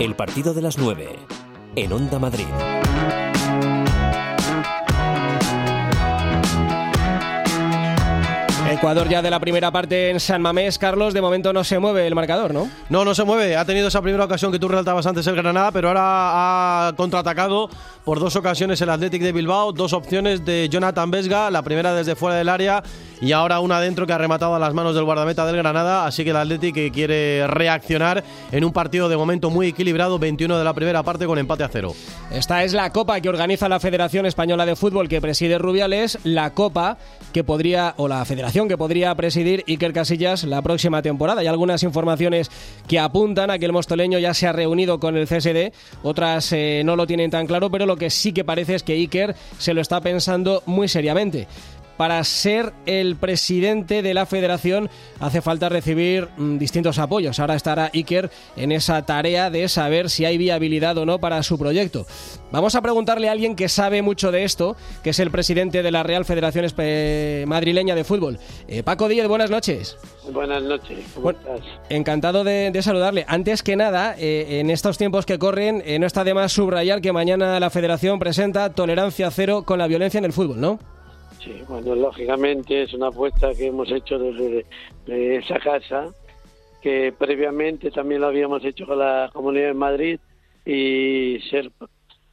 El partido de las 9 en Onda Madrid. Ecuador ya de la primera parte en San Mamés, Carlos, de momento no se mueve el marcador, ¿no? No, no se mueve. Ha tenido esa primera ocasión que tú resaltabas antes el Granada, pero ahora ha contraatacado por dos ocasiones el Athletic de Bilbao, dos opciones de Jonathan Vesga, la primera desde fuera del área y ahora una adentro que ha rematado a las manos del guardameta del Granada, así que el Athletic quiere reaccionar en un partido de momento muy equilibrado, 21 de la primera parte con empate a cero. Esta es la copa que organiza la Federación Española de Fútbol que preside Rubiales, la copa que podría, o la federación que podría presidir Iker Casillas la próxima temporada. Hay algunas informaciones que apuntan a que el mostoleño ya se ha reunido con el CSD, otras eh, no lo tienen tan claro, pero lo que sí que parece es que Iker se lo está pensando muy seriamente para ser el presidente de la federación hace falta recibir mm, distintos apoyos. Ahora estará Iker en esa tarea de saber si hay viabilidad o no para su proyecto. Vamos a preguntarle a alguien que sabe mucho de esto, que es el presidente de la Real Federación Madrileña de Fútbol. Eh, Paco Díez, buenas noches. Buenas noches. ¿Cómo estás? Encantado de, saludarle. Antes que nada, eh, en estos tiempos que corren, eh, no está de más subrayar que mañana la Federación presenta tolerancia cero con la violencia en el fútbol, ¿no? Sí, bueno, lógicamente es una apuesta que hemos hecho desde esa casa, que previamente también lo habíamos hecho con la Comunidad de Madrid y ser,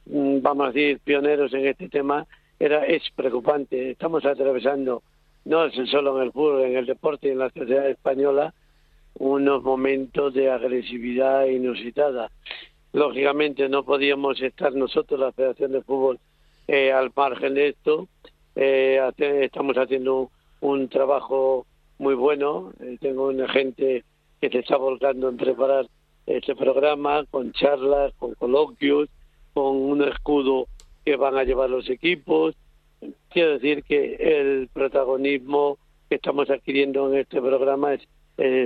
mm, vamos a decir, pioneros en este tema era es preocupante. Estamos atravesando, no solo en el fútbol, en el deporte y en la sociedad española, unos momentos de agresividad inusitada. Lógicamente no podíamos estar nosotros, la Federación de Fútbol, eh, al margen de esto eh, estamos haciendo un, trabajo muy bueno. Eh, tengo una gente que se está volcando en preparar este programa con charlas, con coloquios, con un escudo que van a llevar los equipos. Quiero decir que el protagonismo que estamos adquiriendo en este programa es,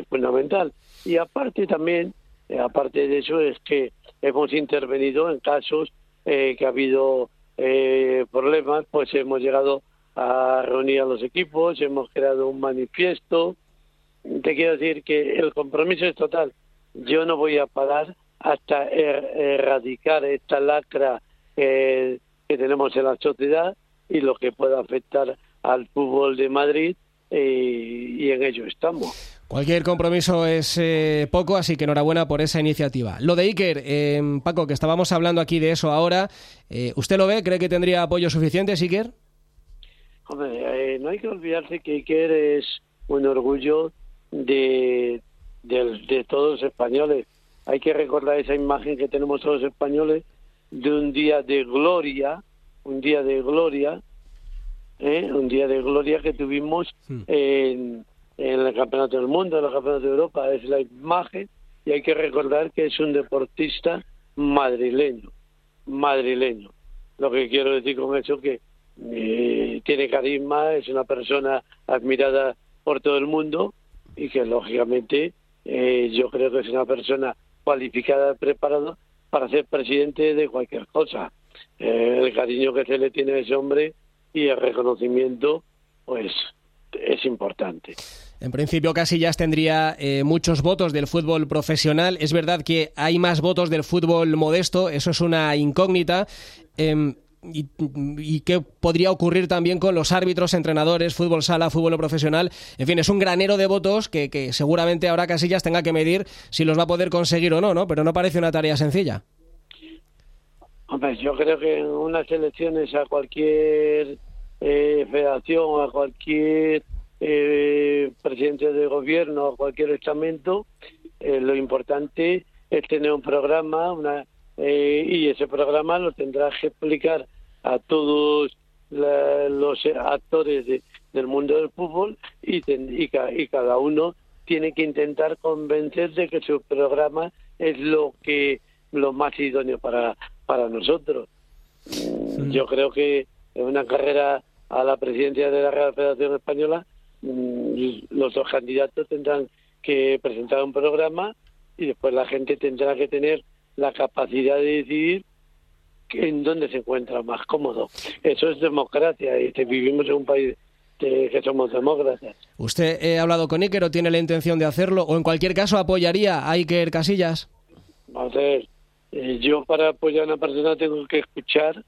fundamental. Y aparte también, eh, aparte de eso, es que hemos intervenido en casos que ha habido eh, problemas, pues hemos llegado a reunir a los equipos, hemos creado un manifiesto. Te quiero decir que el compromiso es total. Yo no voy a parar hasta er, erradicar esta lacra que tenemos en la sociedad y lo que pueda afectar al fútbol de Madrid eh, y en ello estamos. Cualquier compromiso es eh, poco, así que enhorabuena por esa iniciativa. Lo de Iker, eh, Paco, que estábamos hablando aquí de eso ahora, eh, ¿usted lo ve? ¿Cree que tendría apoyo suficiente, Iker? Hombre, no hay que olvidarse que Iker es un orgullo de, de, todos los españoles. Hay que recordar esa imagen que tenemos todos los españoles de un día de gloria, un día de gloria, un día de gloria que tuvimos hmm. en en el Campeonato del Mundo, en el Campeonato de Europa, es la imagen y hay que recordar que es un deportista madrileño, madrileño. Lo que quiero decir con eso que eh, tiene carisma, es una persona admirada por todo el mundo y que lógicamente eh, yo creo que es una persona cualificada, preparada para ser presidente de cualquier cosa. Eh, el cariño que se le tiene a ese hombre y el reconocimiento, pues es importante. En principio Casillas tendría eh, muchos votos del fútbol profesional. Es verdad que hay más votos del fútbol modesto, eso es una incógnita. Em, y, qué podría ocurrir también con los árbitros, entrenadores, fútbol sala, fútbol profesional. En fin, es un granero de votos que, que seguramente ahora Casillas tenga que medir si los va a poder conseguir o no, ¿no? Pero no parece una tarea sencilla. Hombre, yo creo que en unas elecciones a cualquier eh, federación, a cualquier eh, presidente de gobierno o cualquier estamento, eh, lo importante es tener un programa una, eh, y ese programa lo tendrá que explicar a todos los actores del mundo del fútbol y, y, y cada uno tiene que intentar convencer de que su programa es lo que lo más idóneo para para nosotros. Yo creo que en una carrera a la presidencia de la Real Federación Española los dos candidatos tendrán que presentar un programa y después la gente tendrá que tener la capacidad de decidir en dónde se encuentra más cómodo. Eso es democracia y vivimos en un país que somos demócratas. ¿Usted ha hablado con Iker o tiene la intención de hacerlo? ¿O en cualquier caso apoyaría a Iker Casillas? A ver, eh, yo para apoyar a una persona tengo que escuchar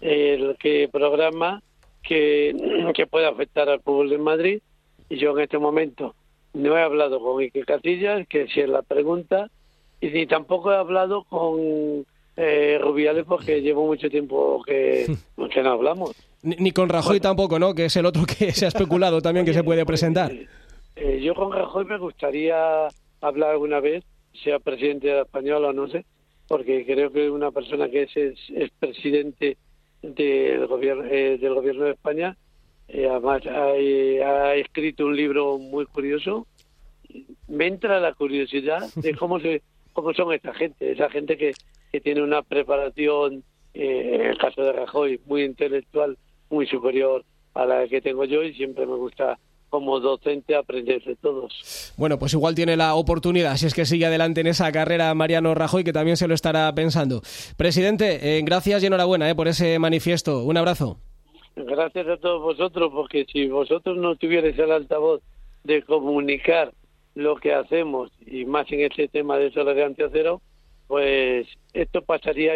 el que programa que, que puede afectar al pueblo de Madrid y yo en este momento no he hablado con Iker Casillas, que si es la pregunta, y ni tampoco he hablado con eh, Rubiales porque llevo mucho tiempo que, que no hablamos. Ni, con Rajoy tampoco, ¿no? Que es el otro que se ha especulado también que se puede presentar. Eh, yo con Rajoy me gustaría hablar alguna vez, sea presidente de la española o no sé, porque creo que una persona que es, es, presidente del gobierno, eh, del gobierno de España, eh, además ha, escrito un libro muy curioso. Me entra la curiosidad de cómo se cómo son esta gente, esa gente que, tiene una preparación, en el caso de Rajoy, muy intelectual, muy superior a la que tengo yo y siempre me gusta como docente aprender de todos. Bueno, pues igual tiene la oportunidad, si es que sigue adelante en esa carrera Mariano Rajoy, que también se lo estará pensando. Presidente, eh, gracias y enhorabuena eh, por ese manifiesto. Un abrazo. Gracias a todos vosotros, porque si vosotros no tuvierais el altavoz de comunicar lo que hacemos, y más en este tema de tolerancia cero, pues esto pasaría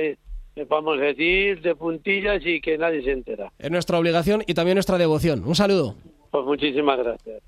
vamos a decir, de puntillas y que nadie se entera. Es nuestra obligación y también nuestra devoción. Un saludo. Pues muchísimas gracias.